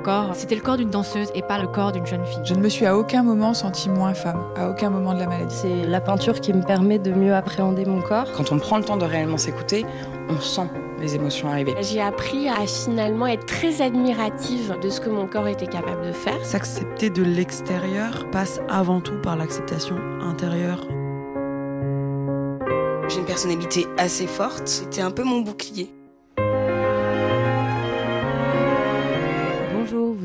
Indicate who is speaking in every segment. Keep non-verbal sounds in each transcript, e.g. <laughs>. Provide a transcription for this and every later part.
Speaker 1: corps, c'était le corps d'une danseuse et pas le corps d'une jeune fille.
Speaker 2: Je ne me suis à aucun moment sentie moins femme, à aucun moment de la maladie.
Speaker 3: C'est la peinture qui me permet de mieux appréhender mon corps.
Speaker 4: Quand on prend le temps de réellement s'écouter, on sent les émotions arriver.
Speaker 5: J'ai appris à finalement être très admirative de ce que mon corps était capable de faire.
Speaker 6: S'accepter de l'extérieur passe avant tout par l'acceptation intérieure.
Speaker 4: J'ai une personnalité assez forte, c'était un peu mon bouclier.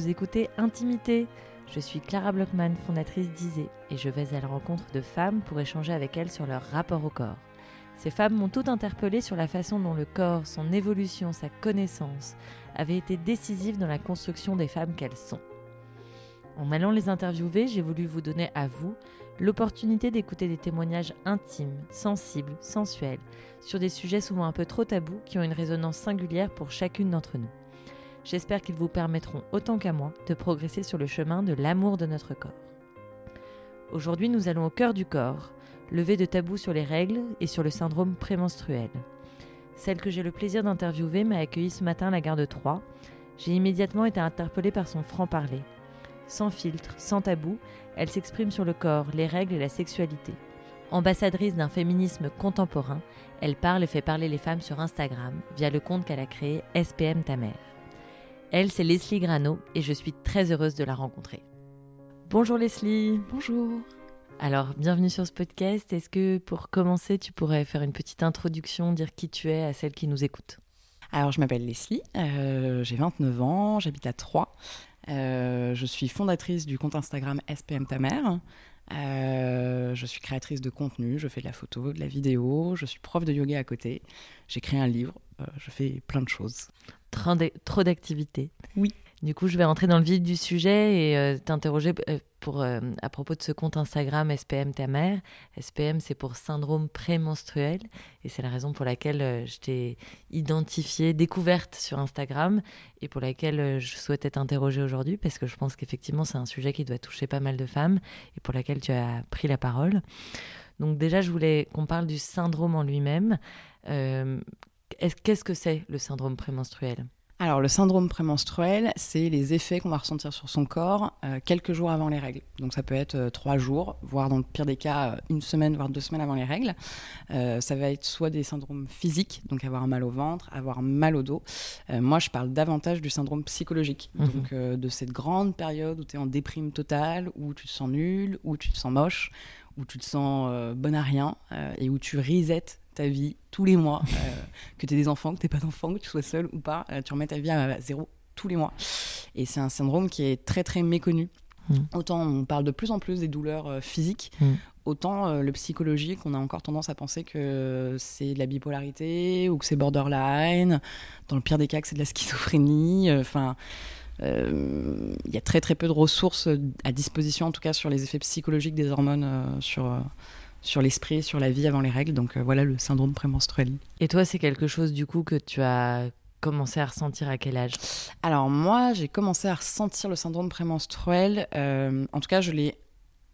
Speaker 7: Vous écoutez Intimité. Je suis Clara Blockman, fondatrice d'Isée, et je vais à la rencontre de femmes pour échanger avec elles sur leur rapport au corps. Ces femmes m'ont toutes interpellée sur la façon dont le corps, son évolution, sa connaissance avaient été décisives dans la construction des femmes qu'elles sont. En allant les interviewer, j'ai voulu vous donner à vous l'opportunité d'écouter des témoignages intimes, sensibles, sensuels, sur des sujets souvent un peu trop tabous qui ont une résonance singulière pour chacune d'entre nous. J'espère qu'ils vous permettront, autant qu'à moi, de progresser sur le chemin de l'amour de notre corps. Aujourd'hui, nous allons au cœur du corps, lever de tabous sur les règles et sur le syndrome prémenstruel. Celle que j'ai le plaisir d'interviewer m'a accueilli ce matin à la gare de Troyes. J'ai immédiatement été interpellée par son franc-parler. Sans filtre, sans tabou, elle s'exprime sur le corps, les règles et la sexualité. Ambassadrice d'un féminisme contemporain, elle parle et fait parler les femmes sur Instagram via le compte qu'elle a créé SPM Ta mère. Elle, c'est Leslie Grano et je suis très heureuse de la rencontrer. Bonjour Leslie.
Speaker 2: Bonjour.
Speaker 7: Alors, bienvenue sur ce podcast. Est-ce que pour commencer, tu pourrais faire une petite introduction, dire qui tu es à celles qui nous écoutent?
Speaker 4: Alors, je m'appelle Leslie, euh, j'ai 29 ans, j'habite à Troyes. Euh, je suis fondatrice du compte Instagram SPM Ta mère. Euh, je suis créatrice de contenu, je fais de la photo, de la vidéo, je suis prof de yoga à côté. J'ai créé un livre, je fais plein de choses.
Speaker 7: Trop d'activités.
Speaker 4: Oui.
Speaker 7: Du coup, je vais rentrer dans le vif du sujet et euh, t'interroger euh, pour euh, à propos de ce compte Instagram SPM ta mère. SPM, c'est pour syndrome prémenstruel et c'est la raison pour laquelle je t'ai identifiée, découverte sur Instagram et pour laquelle je souhaitais t'interroger aujourd'hui parce que je pense qu'effectivement, c'est un sujet qui doit toucher pas mal de femmes et pour laquelle tu as pris la parole. Donc déjà, je voulais qu'on parle du syndrome en lui-même. Qu'est-ce que c'est le syndrome prémenstruel?
Speaker 4: Alors, le syndrome prémenstruel, c'est les effets qu'on va ressentir sur son corps euh, quelques jours avant les règles. Donc, ça peut être euh, trois jours, voire dans le pire des cas, euh, une semaine, voire deux semaines avant les règles. ça va être soit des syndromes physiques, donc avoir mal au ventre, avoir mal au dos. moi, je parle davantage du syndrome psychologique, mhm. donc de cette grande période où tu es en déprime totale, où tu te sens nul, où tu te sens moche, où tu te sens bon à rien, et où tu risettes ta vie tous les mois, euh, que tu aies des enfants, que tu n'aies pas d'enfants, que tu sois seul ou pas, euh, tu remets ta vie à, zéro tous les mois. Et c'est un syndrome qui est très très méconnu. Mm. Autant on parle de plus en plus des douleurs euh, physiques, mm. autant le psychologique, on a encore tendance à penser que c'est de la bipolarité ou que c'est borderline. Dans le pire des cas, que c'est de la schizophrénie. Enfin. il y a très très peu de ressources à disposition, en tout cas sur les effets psychologiques des hormones sur, sur l'esprit, sur la vie avant les règles. Donc euh, voilà le syndrome prémenstruel.
Speaker 7: Et toi, c'est quelque chose du coup que tu as commencé à ressentir à quel âge?
Speaker 4: Alors moi, j'ai commencé à ressentir le syndrome prémenstruel. Euh, en tout cas, je l'ai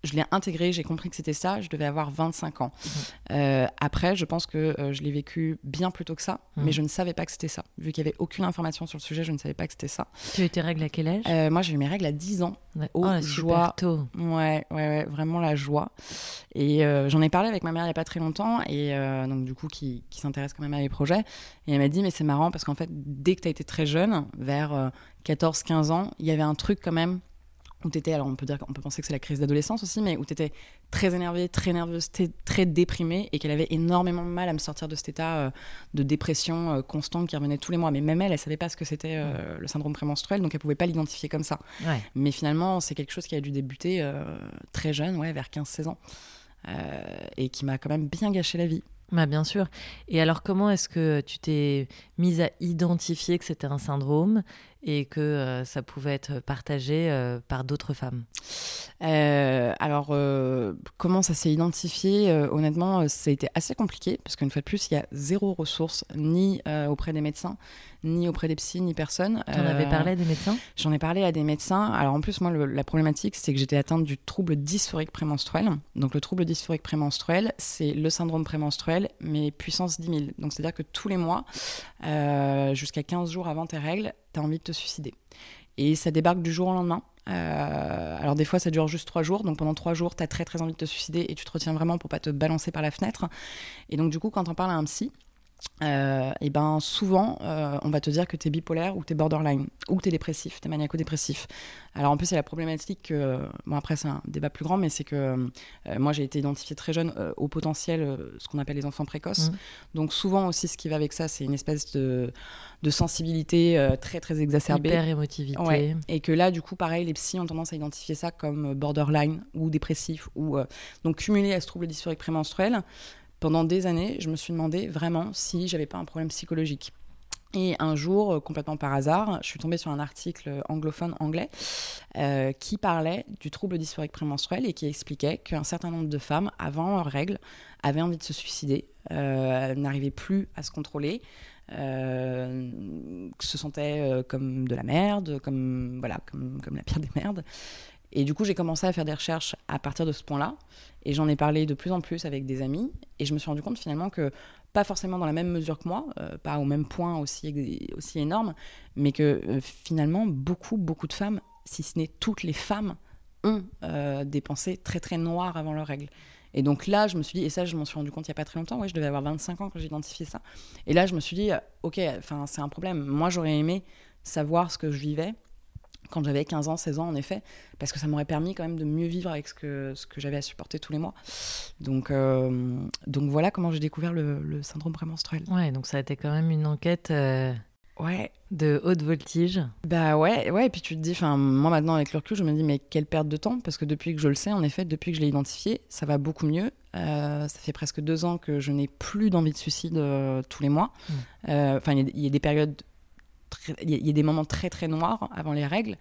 Speaker 4: je l'ai intégré, j'ai compris que c'était ça, je devais avoir 25 ans. Mhm. Euh, après, je pense que euh, je l'ai vécu bien plus tôt que ça, mhm. mais je ne savais pas que c'était ça. Vu qu'il n'y avait aucune information sur le sujet, je ne savais pas que c'était ça.
Speaker 7: Tu as eu tes règles à quel âge?
Speaker 4: Euh, Moi, j'ai eu mes règles à 10 ans.
Speaker 7: Oh, joie. tôt.
Speaker 4: Ouais, ouais, ouais, vraiment la joie. Et j'en ai parlé avec ma mère il n'y a pas très longtemps, et donc du coup, qui, qui s'intéresse quand même à mes projets. Et elle m'a dit, mais c'est marrant parce qu'en fait, dès que tu as été très jeune, vers 14-15 ans, il y avait un truc quand même où tu étais, alors on peut dire qu'on peut penser que c'est la crise d'adolescence aussi, mais où tu étais très énervée, très nerveuse, très déprimée, et qu'elle avait énormément de mal à me sortir de cet état euh, de dépression euh, constante qui revenait tous les mois. Mais même elle, elle savait pas ce que c'était euh, le syndrome prémenstruel, donc elle pouvait pas l'identifier comme ça. Mais finalement, c'est quelque chose qui a dû débuter très jeune, ouais, vers 15-16 ans, et qui m'a quand même bien gâché la vie.
Speaker 7: Bah bien sûr. Et alors comment est-ce que tu t'es mise à identifier que c'était un syndrome? Et que euh, ça pouvait être partagé euh, par d'autres femmes
Speaker 4: euh, Alors, comment ça s'est identifié Honnêtement, ça a été assez compliqué parce qu'une fois de plus, il y a zéro ressource, ni auprès des médecins, ni auprès des psys, ni personne.
Speaker 7: Tu en avais parlé à des médecins?
Speaker 4: J'en ai parlé à des médecins. Alors, en plus, moi, la problématique, c'est que j'étais atteinte du trouble dysphorique prémenstruel. Donc, le trouble dysphorique prémenstruel, c'est le syndrome prémenstruel, mais puissance 10 000. Donc, c'est-à-dire que tous les mois, jusqu'à 15 jours avant tes règles, tu as envie de te suicider. Et ça débarque du jour au lendemain. Euh, alors des fois ça dure juste trois jours, donc pendant trois jours tu as très très envie de te suicider et tu te retiens vraiment pour pas te balancer par la fenêtre. Et donc du coup quand on parle à un psy, euh, et ben souvent euh, on va te dire que tu es bipolaire ou tu es borderline ou que tu es dépressif, tu es maniaco-dépressif. Alors en plus c'est la problématique que, bon après c'est un débat plus grand, mais c'est que euh, moi j'ai été identifiée très jeune au potentiel, ce qu'on appelle les enfants précoces.
Speaker 7: Mhm.
Speaker 4: Donc souvent aussi ce qui va avec ça c'est une espèce de, de sensibilité très très exacerbée.
Speaker 7: Hyper émotivité.
Speaker 4: Ouais. Et que là, du coup, pareil, les psys ont tendance à identifier ça comme borderline ou dépressif. Ou, donc, cumulé à ce trouble dysphorique prémenstruel, pendant des années, je me suis demandé vraiment si j'avais pas un problème psychologique. Et un jour, euh, complètement par hasard, je suis tombée sur un article anglophone anglais euh, qui parlait du trouble dysphorique prémenstruel et qui expliquait qu'un certain nombre de femmes, avant leurs règles, avaient envie de se suicider, euh, n'arrivaient plus à se contrôler, se sentaient comme de la merde, comme, voilà, comme la pire des merdes. Et du coup, j'ai commencé à faire des recherches à partir de ce point-là. Et j'en ai parlé de plus en plus avec des amis. Et je me suis rendu compte finalement que, pas forcément dans la même mesure que moi, euh, pas au même point aussi, aussi énorme, mais que euh, finalement, beaucoup, beaucoup de femmes, si ce n'est toutes les femmes, ont euh, des pensées très, très noires avant leurs règles. Et donc là, je me suis dit, et ça, je m'en suis rendu compte il n'y a pas très longtemps, ouais, je devais avoir 25 ans quand j'ai identifié ça. Et là, je me suis dit, ok, c'est un problème. Moi, j'aurais aimé savoir ce que je vivais quand j'avais 15 ans, 16 ans, en effet, parce que ça m'aurait permis quand même de mieux vivre avec ce que, ce que j'avais à supporter tous les mois. Donc, euh, donc voilà comment j'ai découvert le, le syndrome prémenstruel.
Speaker 7: Ouais, donc ça a été quand même une enquête euh,
Speaker 4: Ouais,
Speaker 7: de haute voltige.
Speaker 4: bah ouais, ouais, et puis tu te dis, enfin, moi maintenant avec le recul, je me dis, mais quelle perte de temps, parce que depuis que je le sais, en effet, depuis que je l'ai identifié, ça va beaucoup mieux. Euh, ça fait presque deux ans que je n'ai plus d'envie de suicide tous les mois.
Speaker 7: Mm.
Speaker 4: Euh, Enfin, il y a- il y, a des périodes, il y, a- il y a des moments très très noirs avant les règles,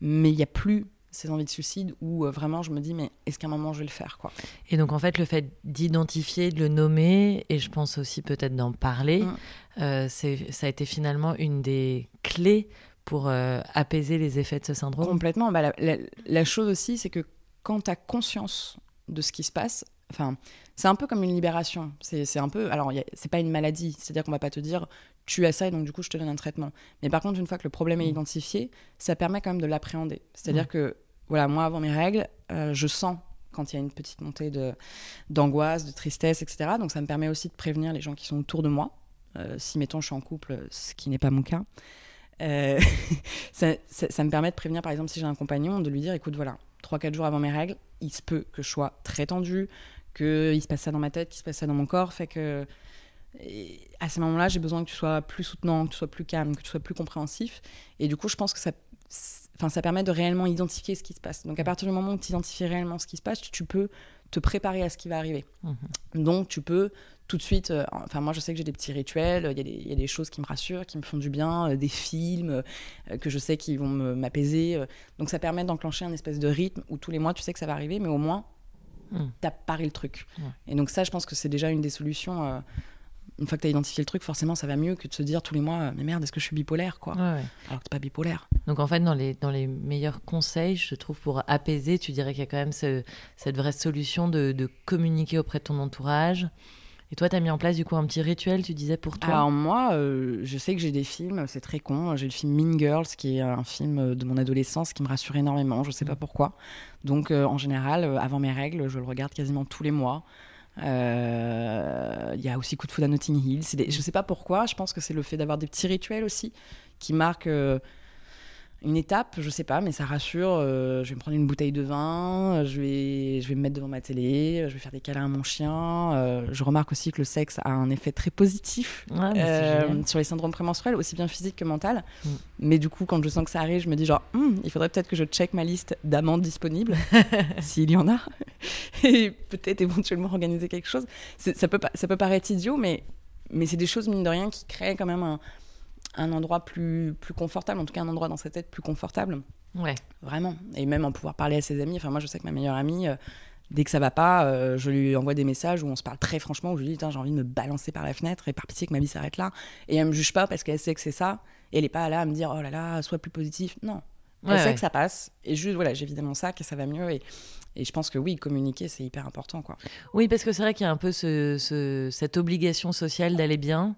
Speaker 4: mais il n'y a plus ces envies de suicide où euh, vraiment je me dis, mais est-ce qu'à un moment je vais le faire, quoi?
Speaker 7: Et donc en fait, le fait d'identifier, de le nommer, et je pense aussi peut-être d'en parler,
Speaker 4: Mm.
Speaker 7: euh, ça a été finalement une des clés pour euh, apaiser les effets de ce syndrome.
Speaker 4: Complètement. Bah, la, la- la chose aussi, c'est que quand tu as conscience de ce qui se passe, enfin, c'est un peu comme une libération. C'est un peu. Alors, c'est pas une maladie. C'est-à-dire qu'on va pas te dire tu as ça et donc du coup je te donne un traitement. Mais par contre, une fois que le problème est
Speaker 7: Mm.
Speaker 4: identifié, ça permet quand même de l'appréhender. C'est-à-dire
Speaker 7: Mm.
Speaker 4: que, voilà, moi avant mes règles, euh, je sens quand il y a une petite montée de d'angoisse, de tristesse, etc. Donc ça me permet aussi de prévenir les gens qui sont autour de moi. Euh, si mettons je suis en couple, ce qui n'est pas mon cas, euh, <laughs> ça, ça- ça me permet de prévenir, par exemple, si j'ai un compagnon, de lui dire écoute, voilà, 3-4 jours avant mes règles, il se peut que je sois très tendue, qu'il se passe ça dans ma tête, qu'il se passe ça dans mon corps. Fait que et à ce moment-là, j'ai besoin que tu sois plus soutenant, que tu sois plus calme, que tu sois plus compréhensif. Et du coup, je pense que ça, enfin, ça permet de réellement identifier ce qui se passe. Donc, à partir du moment où tu identifies réellement ce qui se passe, tu, peux te préparer à ce qui va arriver.
Speaker 7: Mhm.
Speaker 4: Donc, tu peux tout de suite. euh, enfin, moi, je sais que j'ai des petits rituels. Il y, a des- il y a des choses qui me rassurent, qui me font du bien, euh, des films euh, que je sais qui vont m'apaiser. donc, ça permet d'enclencher un espèce de rythme où tous les mois, tu sais que ça va arriver, mais au moins,
Speaker 7: Mm.
Speaker 4: t'as paré le truc. Et donc, ça, je pense que c'est déjà une des solutions. Euh, une fois que tu as identifié le truc, forcément, ça va mieux que de se dire tous les mois, euh, mais merde, est-ce que je suis bipolaire, quoi?
Speaker 7: Ouais, ouais.
Speaker 4: Alors que t'es pas bipolaire.
Speaker 7: Donc en fait, dans les, dans les meilleurs conseils, je trouve, pour apaiser, tu dirais qu'il y a quand même ce- cette vraie solution de, de communiquer auprès de ton entourage. Et toi, tu as mis en place du coup un petit rituel, tu disais, pour toi?
Speaker 4: Alors moi, euh, je sais que j'ai des films, c'est très con. J'ai le film Mean Girls, qui est un film de mon adolescence qui me rassure énormément. Je sais pas pourquoi. Donc euh, en général, euh, avant mes règles, je le regarde quasiment tous les mois. Euh, Il y a aussi Coup de foudre à Notting Hill. Des- Je sais pas pourquoi. Je pense que c'est le fait d'avoir des petits rituels aussi qui marquent. euh, une étape, je sais pas, mais ça rassure. euh, je vais me prendre une bouteille de vin, je vais, je vais me mettre devant ma télé, je vais faire des câlins à mon chien. je remarque aussi que le sexe a un effet très positif
Speaker 7: Ouais, génial.
Speaker 4: sur les syndromes prémenstruels, aussi bien physique que mental.
Speaker 7: Mm.
Speaker 4: Mais du coup, quand je sens que ça arrive, je me dis genre, Hum, il faudrait peut-être que je check ma liste d'amandes disponibles, <laughs> s'il y en a, <laughs> et peut-être éventuellement organiser quelque chose. Ça peut, ça peut paraître idiot, mais, mais c'est des choses, mine de rien, qui créent quand même un, un endroit plus, plus confortable, en tout cas un endroit dans sa tête plus confortable.
Speaker 7: Ouais.
Speaker 4: Vraiment. Et même en pouvoir parler à ses amis. Enfin, moi, je sais que ma meilleure amie, euh, dès que ça va pas, euh, je lui envoie des messages où on se parle très franchement, où je lui dis, j'ai envie de me balancer par la fenêtre et par pitié que ma vie s'arrête là. Et elle me juge pas parce qu'elle sait que c'est ça. Et elle est pas là à me dire, oh là là, sois plus positif. Non.
Speaker 7: Ouais,
Speaker 4: sait
Speaker 7: ouais.
Speaker 4: que ça passe. Et juste, voilà, j'ai vidé mon sac et ça va mieux. Et, et je pense que oui, communiquer, c'est hyper important, quoi.
Speaker 7: Oui, parce que c'est vrai qu'il y a un peu ce, ce- cette obligation sociale d'aller bien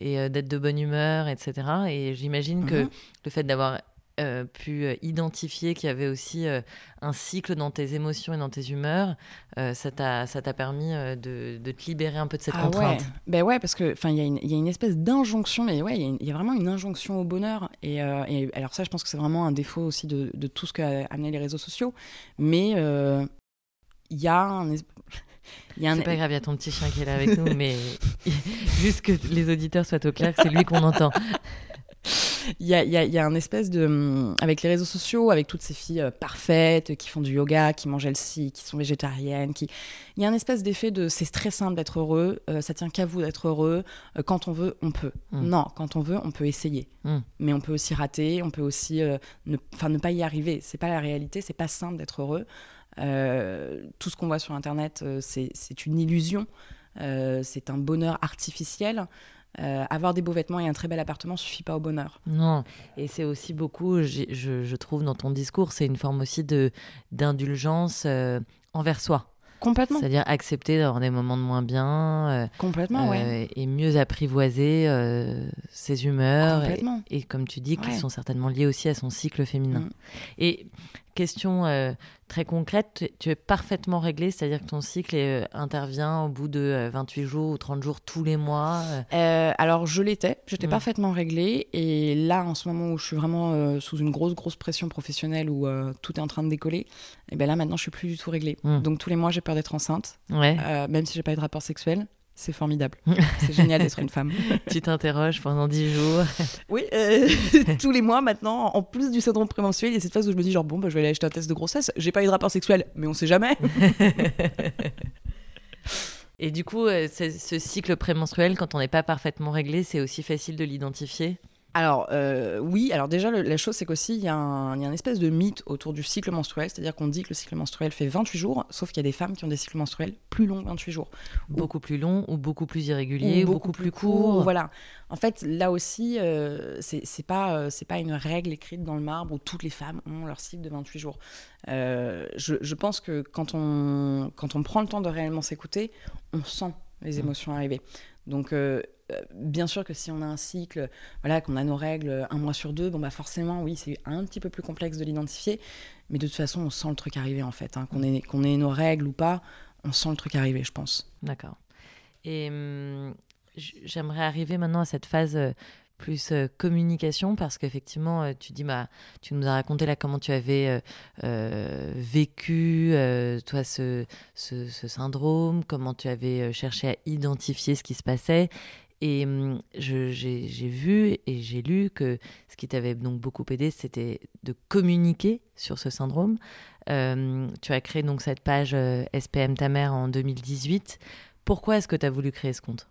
Speaker 7: et euh, d'être de bonne humeur, etc. Et j'imagine que
Speaker 4: Mhm.
Speaker 7: le fait d'avoir euh, pu euh, identifier qu'il y avait aussi euh, un cycle dans tes émotions et dans tes humeurs, euh, ça t'a permis de, de te libérer un peu de cette
Speaker 4: Ah
Speaker 7: contrainte.
Speaker 4: ouais. Ben ouais, parce que il y, a une- il y a une espèce d'injonction, mais ouais, il y a y, vraiment une injonction au bonheur. Et, et alors ça, je pense que c'est vraiment un défaut aussi de, de tout ce qu'a amené les réseaux sociaux. Mais il y a un, es- il y a un-
Speaker 7: C'est pas grave, il y a ton petit chien qui est là avec nous, mais <laughs> juste que les auditeurs soient au clair, c'est lui qu'on entend.
Speaker 4: Il y a, il y a- il y a un espèce de. hum, Avec les réseaux sociaux, avec toutes ces filles euh, parfaites, qui font du yoga, qui mangent healthy, qui sont végétariennes, qui. Il y a un espèce d'effet de c'est très simple d'être heureux, euh, ça tient qu'à vous d'être heureux, euh, quand on veut, on peut.
Speaker 7: Mm.
Speaker 4: Non, quand on veut, on peut essayer.
Speaker 7: Mm.
Speaker 4: Mais on peut aussi rater, on peut aussi euh, ne, pas y arriver. C'est pas la réalité, c'est pas simple d'être heureux. Tout ce qu'on voit sur Internet, c'est c'est une illusion. Euh, c'est un bonheur artificiel. Euh, avoir des beaux vêtements et un très bel appartement suffit pas au bonheur.
Speaker 7: Non, et c'est aussi beaucoup, je, je trouve dans ton discours, c'est une forme aussi de d'indulgence euh, envers soi.
Speaker 4: Complètement.
Speaker 7: C'est-à-dire accepter d'avoir des moments de moins bien euh,
Speaker 4: Complètement, ouais.
Speaker 7: et mieux apprivoiser ses humeurs.
Speaker 4: Complètement.
Speaker 7: et comme tu dis, qui
Speaker 4: Ouais.
Speaker 7: sont certainement liées aussi à son cycle féminin.
Speaker 4: Mm.
Speaker 7: Et question euh, très concrète, tu- tu es parfaitement réglée, c'est-à-dire que ton cycle euh, intervient au bout de euh, 28 jours ou 30 jours tous les mois. euh,
Speaker 4: Euh, alors je l'étais, j'étais
Speaker 7: Mm.
Speaker 4: parfaitement réglée et là en ce moment où je suis vraiment euh, sous une grosse grosse pression professionnelle où euh, tout est en train de décoller, et ben là maintenant je suis plus du tout réglée.
Speaker 7: Mm.
Speaker 4: Donc tous les mois j'ai peur d'être enceinte,
Speaker 7: Ouais.
Speaker 4: euh, même si j'ai pas eu de rapport sexuel, c'est formidable. <laughs> c'est génial d'être une femme.
Speaker 7: tu t'interroges pendant 10 jours.
Speaker 4: Oui, euh, <laughs> tous les mois maintenant, en plus du syndrome prémenstruel, il y a cette phase où je me dis genre bon bah, je vais aller acheter un test de grossesse, j'ai pas eu de rapport sexuel, mais on sait jamais. <laughs>
Speaker 7: Et du coup, euh, ce, ce cycle prémenstruel, quand on n'est pas parfaitement réglé, c'est aussi facile de l'identifier?
Speaker 4: Alors euh, oui, alors déjà le- la chose c'est qu'aussi il y, a un il y a un espèce de mythe autour du cycle menstruel, c'est-à-dire qu'on dit que le cycle menstruel fait 28 jours, sauf qu'il y a des femmes qui ont des cycles menstruels plus longs que 28 jours.
Speaker 7: Beaucoup plus long ou beaucoup plus irrégulier ou, beaucoup, plus
Speaker 4: court.
Speaker 7: court.
Speaker 4: Voilà. En fait, là aussi, euh, c'est pas, euh, pas une règle écrite dans le marbre où toutes les femmes ont leur cycle de 28 jours. Euh, je, je pense que quand on, quand on prend le temps de réellement s'écouter, on sent les émotions arriver. Donc, euh, euh, bien sûr que si on a un cycle, voilà, qu'on a nos règles un mois sur deux, bon bah forcément, oui, c'est un petit peu plus complexe de l'identifier, mais de toute façon, on sent le truc arriver en fait. hein. Qu'on ait, ait nos règles ou pas, on sent le truc arriver, je pense.
Speaker 7: D'accord. Et hum, j'aimerais arriver maintenant à cette phase euh, plus euh, communication parce qu'effectivement, euh, tu dis, bah, tu nous as raconté là comment tu avais euh, vécu toi ce, ce, syndrome, comment tu avais cherché à identifier ce qui se passait. Et hum, j'ai vu et j'ai lu que ce qui t'avait donc beaucoup aidé, c'était de communiquer sur ce syndrome. Tu as créé donc cette page SPM ta mère en 2018. Pourquoi est-ce que tu as voulu créer ce compte?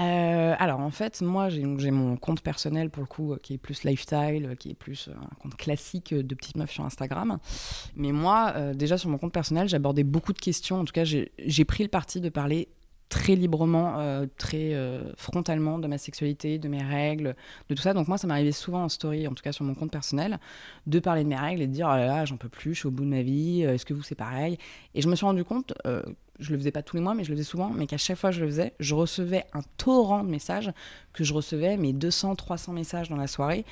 Speaker 4: Euh, alors en fait, moi j'ai mon compte personnel pour le coup euh, qui est plus lifestyle, euh, qui est plus un compte classique de petite meuf sur Instagram. Mais moi, déjà sur mon compte personnel, j'abordais beaucoup de questions. En tout cas, j'ai pris le parti de parler très librement, très frontalement de ma sexualité, de mes règles, de tout ça. Donc moi, ça m'arrivait souvent en story, en tout cas sur mon compte personnel, de parler de mes règles et de dire oh là là, j'en peux plus, je suis au bout de ma vie. Est-ce que vous c'est pareil? Et je me suis rendu compte. Je le faisais pas tous les mois, mais je le faisais souvent, mais qu'à chaque fois que je le faisais, je recevais un torrent de messages, que je recevais mes 200, 300 messages dans la soirée,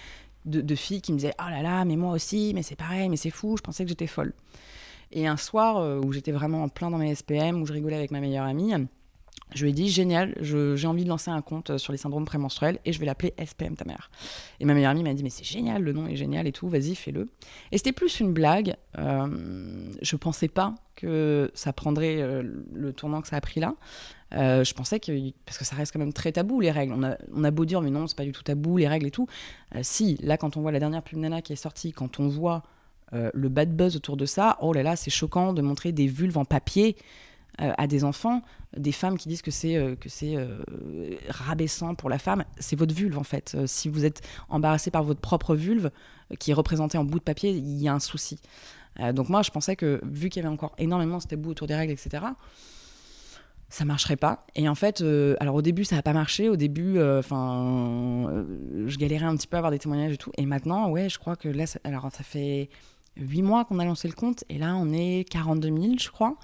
Speaker 4: de, de filles qui me disaient Oh là là, mais moi aussi, mais c'est pareil, mais c'est fou, je pensais que j'étais folle. Et un soir euh, où j'étais vraiment en plein dans mes SPM, où je rigolais avec ma meilleure amie, je lui ai dit Génial, j'ai envie de lancer un compte sur les syndromes prémenstruels et je vais l'appeler SPM ta mère. Et ma meilleure amie m'a dit Mais c'est génial, le nom est génial et tout, vas-y, fais-le. Et c'était plus une blague. Euh, je pensais pas que ça prendrait euh, le tournant que ça a pris là. Euh, je pensais que, parce que ça reste quand même très tabou les règles. On a, beau dire, mais non, c'est pas du tout tabou les règles et tout. Euh, si, là, quand on voit la dernière pub Nana qui est sortie, quand on voit euh, le bad buzz autour de ça, oh là là, c'est choquant de montrer des vulves en papier euh, à des enfants, des femmes qui disent que c'est euh, que c'est euh, rabaissant pour la femme. C'est votre vulve en fait. Euh, si vous êtes embarrassé par votre propre vulve qui est représentée en bout de papier, il y a un souci. Donc moi, je pensais que vu qu'il y avait encore énormément ce tabou autour des règles, etc., ça marcherait pas. Et en fait, alors au début, ça n'a pas marché. Au début, enfin, je galérais un petit peu à avoir des témoignages et tout. Et maintenant, ouais, je crois que là, ça, alors ça fait huit mois qu'on a lancé le compte, et là, on est 42 000, je crois.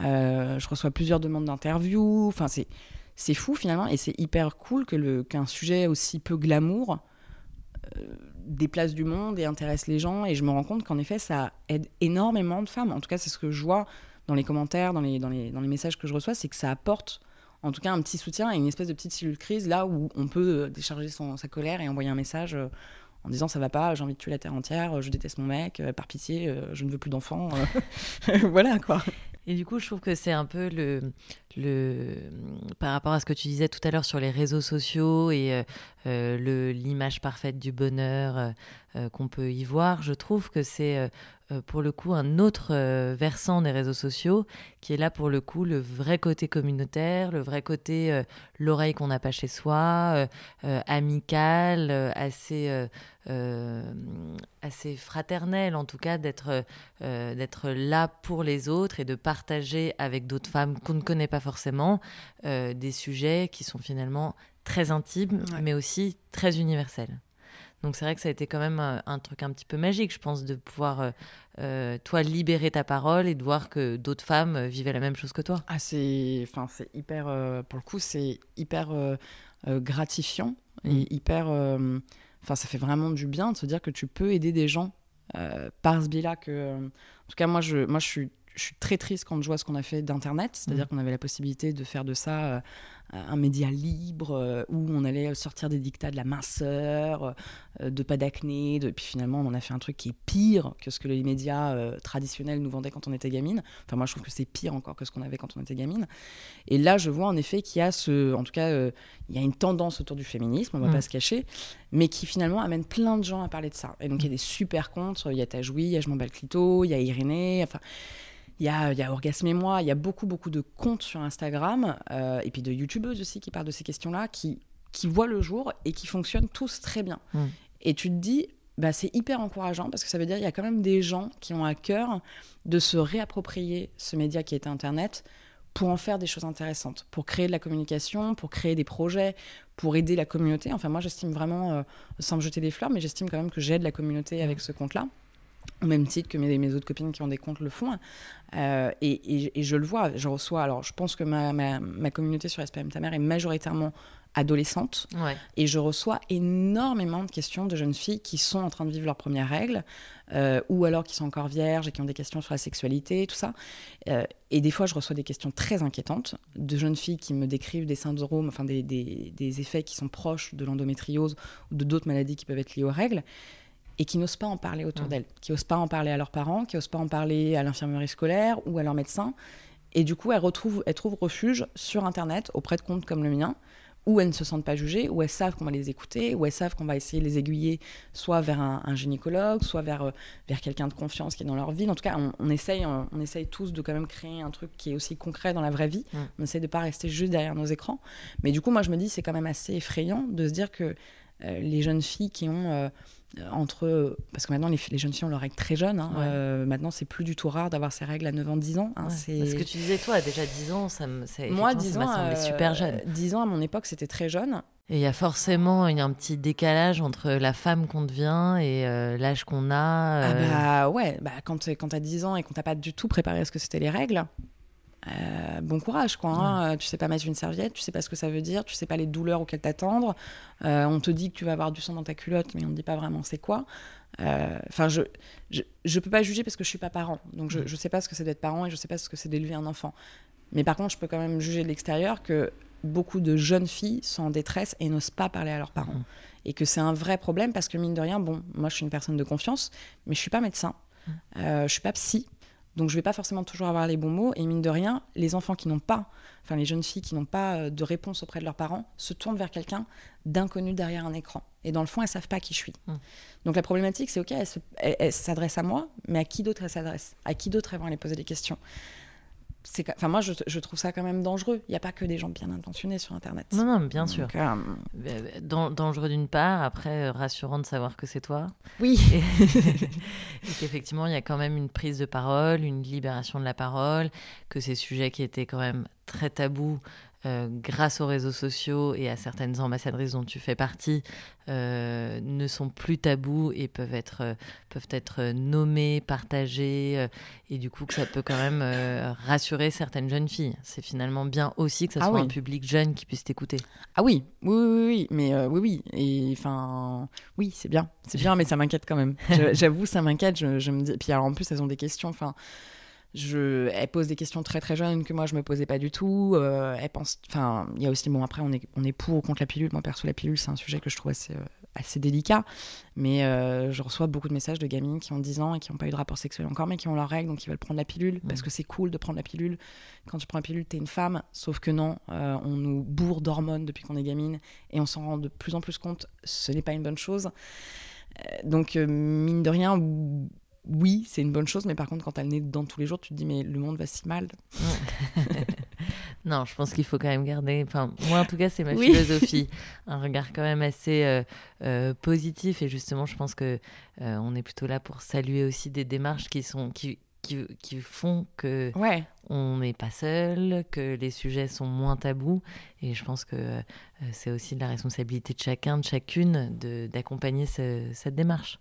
Speaker 4: Euh, je reçois plusieurs demandes d'interview. Enfin, c'est c'est fou finalement, et c'est hyper cool que le qu'un sujet aussi peu glamour euh, déplace du monde et intéresse les gens. Et je me rends compte qu'en effet, ça aide énormément de femmes. En tout cas, c'est ce que je vois dans les commentaires, dans les, dans les, dans les messages que je reçois, c'est que ça apporte en tout cas un petit soutien et une espèce de petite cellule crise là où on peut euh, décharger son, sa colère et envoyer un message en disant ça va pas, j'ai envie de tuer la terre entière, je déteste mon mec, par pitié, je ne veux plus d'enfants. <laughs> voilà quoi.
Speaker 7: Et du coup, je trouve que c'est un peu le, le, par rapport à ce que tu disais tout à l'heure sur les réseaux sociaux et euh, l'image parfaite du bonheur euh, qu'on peut y voir, je trouve que c'est euh, pour le coup un autre euh, versant des réseaux sociaux qui est là pour le coup le vrai côté communautaire, le vrai côté euh, l'oreille qu'on n'a pas chez soi, amical, assez assez fraternel en tout cas d'être d'être là pour les autres et de partager avec d'autres femmes qu'on ne connaît pas forcément des sujets qui sont finalement très intimes mais aussi très universels. Donc c'est vrai que ça a été quand même euh, un, truc un petit peu magique, je pense, de pouvoir, euh, euh, toi, libérer ta parole et de voir que d'autres femmes vivaient la même chose que toi.
Speaker 4: Ah, c'est, enfin, c'est hyper, pour le coup, c'est hyper gratifiant et mm. hyper, enfin, ça fait vraiment du bien de se dire que tu peux aider des gens par ce biais-là. Que, en tout cas, moi, je, moi, je suis je suis très triste quand je vois ce qu'on a fait d'Internet, c'est-à-dire mm. qu'on avait la possibilité de faire de ça un média libre euh, où on allait sortir des dictats de la minceur, euh, de pas d'acné, de... puis finalement on en a fait un truc qui est pire que ce que les médias euh, traditionnels nous vendaient quand on était gamine. Enfin moi je trouve que c'est pire encore que ce qu'on avait quand on était gamine. Et là je vois en effet qu'il y a ce, en tout cas il y a une tendance autour du féminisme, on va mm. pas se cacher, mais qui finalement amène plein de gens à parler de ça. Et donc il y a des super comptes, il y a Tajoui, il y a Je m'en bats le clito, il y a Irénée, enfin il y a, y a Orgasme et moi, il y a beaucoup, beaucoup de comptes sur Instagram, euh, et puis de youtubeuses aussi qui parlent de ces questions-là, qui, qui voient le jour et qui fonctionnent tous très bien. Mm. Et tu te dis, bah, c'est hyper encourageant parce que ça veut dire qu'il y a quand même des gens qui ont à cœur de se réapproprier ce média qui est Internet pour en faire des choses intéressantes, pour créer de la communication, pour créer des projets, pour aider la communauté. Enfin, moi, j'estime vraiment, euh, sans me jeter des fleurs, mais j'estime quand même que j'aide la communauté avec ce compte-là au même titre que mes, mes, autres copines qui ont des comptes le font. Euh, et, et, je le vois, je reçois. Alors, je pense que ma, ma, ma communauté sur SPM Ta Mère est majoritairement adolescente. Et je reçois énormément de questions de jeunes filles qui sont en train de vivre leurs premières règles, euh, ou alors qui sont encore vierges et qui ont des questions sur la sexualité, tout ça. Euh, et des fois, je reçois des questions très inquiétantes de jeunes filles qui me décrivent des syndromes, enfin des, des, des effets qui sont proches de l'endométriose ou de d'autres maladies qui peuvent être liées aux règles et qui n'osent pas en parler autour mmh. d'elles, qui n'osent pas en parler à leurs parents, qui n'osent pas en parler à l'infirmerie scolaire ou à leur médecin. Et du coup, elles, retrouvent, elles trouvent refuge sur Internet auprès de comptes comme le mien, où elles ne se sentent pas jugées, où elles savent qu'on va les écouter, où elles savent qu'on va essayer de les aiguiller soit vers un, gynécologue, soit vers, euh, vers quelqu'un de confiance qui est dans leur vie. En tout cas, on, essaye, on, essaye tous de quand même créer un truc qui est aussi concret dans la vraie vie. Mmh. On essaye de ne pas rester juste derrière nos écrans. Mais du coup, moi, je me dis, c'est quand même assez effrayant de se dire que euh, les jeunes filles qui ont... Euh, entre parce que maintenant les, jeunes filles ont leurs règles très jeunes hein. euh, maintenant c'est plus du tout rare d'avoir ces règles à 9 ans 10 ans hein,
Speaker 7: c'est ce que tu disais toi déjà 10 ans ça me
Speaker 4: moi 10 ans
Speaker 7: euh, super jeune.
Speaker 4: 10 ans à mon époque c'était très jeune.
Speaker 7: Et il y a forcément il y a un petit décalage entre la femme qu'on devient et euh, l'âge qu'on a
Speaker 4: ah bah ouais bah quand quand t'as 10 ans et qu'on t'a pas du tout préparé à ce que c'était les règles euh, bon courage, quoi. Hein. Tu sais pas mettre une serviette, tu sais pas ce que ça veut dire, tu sais pas les douleurs auxquelles t'attendre. Euh, on te dit que tu vas avoir du sang dans ta culotte, mais on ne dit pas vraiment c'est quoi. Euh, enfin, je, je, peux pas juger parce que je suis pas parent, donc je, mm. je sais pas ce que c'est d'être parent et je sais pas ce que c'est d'élever un enfant. Mais par contre, je peux quand même juger de l'extérieur que beaucoup de jeunes filles sont en détresse et n'osent pas parler à leurs parents. Mm. Et que c'est un vrai problème parce que mine de rien, bon, moi je suis une personne de confiance, mais je suis pas médecin, mm. je suis pas psy, donc je vais pas forcément toujours avoir les bons mots. Et mine de rien, les enfants qui n'ont pas, enfin les jeunes filles qui n'ont pas euh, de réponse auprès de leurs parents, se tournent vers quelqu'un d'inconnu derrière un écran. Et dans le fond, elles savent pas qui je suis. Mmh. Donc la problématique, c'est ok, elles s'adressent à moi, mais à qui d'autre elles s'adressent À qui d'autre elles vont aller poser des questions? Enfin moi je, trouve ça quand même dangereux. Il n'y a pas que des gens bien intentionnés sur Internet.
Speaker 7: Non, non, bien sûr. Euh, dangereux d'une part, après euh, rassurant de savoir que c'est toi.
Speaker 4: Oui. <laughs>
Speaker 7: Et, qu'effectivement il y a quand même une prise de parole, une libération de la parole, que ces sujets qui étaient quand même très tabous euh, grâce aux réseaux sociaux et à certaines ambassadrices dont tu fais partie, euh, ne sont plus tabous et peuvent être, euh, peuvent être nommés, partagés, et du coup que ça peut quand même rassurer certaines jeunes filles. C'est finalement bien aussi que ça
Speaker 4: Ah
Speaker 7: soit
Speaker 4: oui.
Speaker 7: un public jeune qui puisse t'écouter.
Speaker 4: Ah oui, oui, oui, oui, mais oui, oui, et enfin, oui, c'est bien, c'est bien, mais ça m'inquiète quand même. J'avoue, ça m'inquiète. Je, je me dis, puis alors en plus, elles ont des questions. Enfin, je, elles posent des questions très très jeunes que moi je me posais pas du tout. Euh, elles pensent, enfin, il y a aussi bon après, on est on est pour ou contre la pilule. Moi perso, la pilule, c'est un sujet que je trouve assez euh, assez délicat. Mais euh, je reçois beaucoup de messages de gamines qui ont 10 ans et qui n'ont pas eu de rapport sexuel encore, mais qui ont leurs règles, donc ils veulent prendre la pilule parce
Speaker 7: Mhm.
Speaker 4: que c'est cool de prendre la pilule. Quand tu prends la pilule, t'es une femme. Sauf que non, on nous bourre d'hormones depuis qu'on est gamine et on s'en rend de plus en plus compte. Ce n'est pas une bonne chose. Donc, mine de rien, oui, c'est une bonne chose, mais par contre, quand t'as le nez dedans tous les jours, tu te dis, mais le monde va si mal. <laughs>
Speaker 7: Non, je pense qu'il faut quand même garder, enfin, moi en tout cas, c'est ma
Speaker 4: Oui.
Speaker 7: philosophie, un regard quand même assez euh, euh, positif. Et justement, je pense que euh, on est plutôt là pour saluer aussi des démarches qui sont qui, qui, qui font que
Speaker 4: Ouais.
Speaker 7: on n'est pas seul, que les sujets sont moins tabous. Et je pense que euh, c'est aussi de la responsabilité de chacun, de chacune, d'accompagner ce- cette démarche.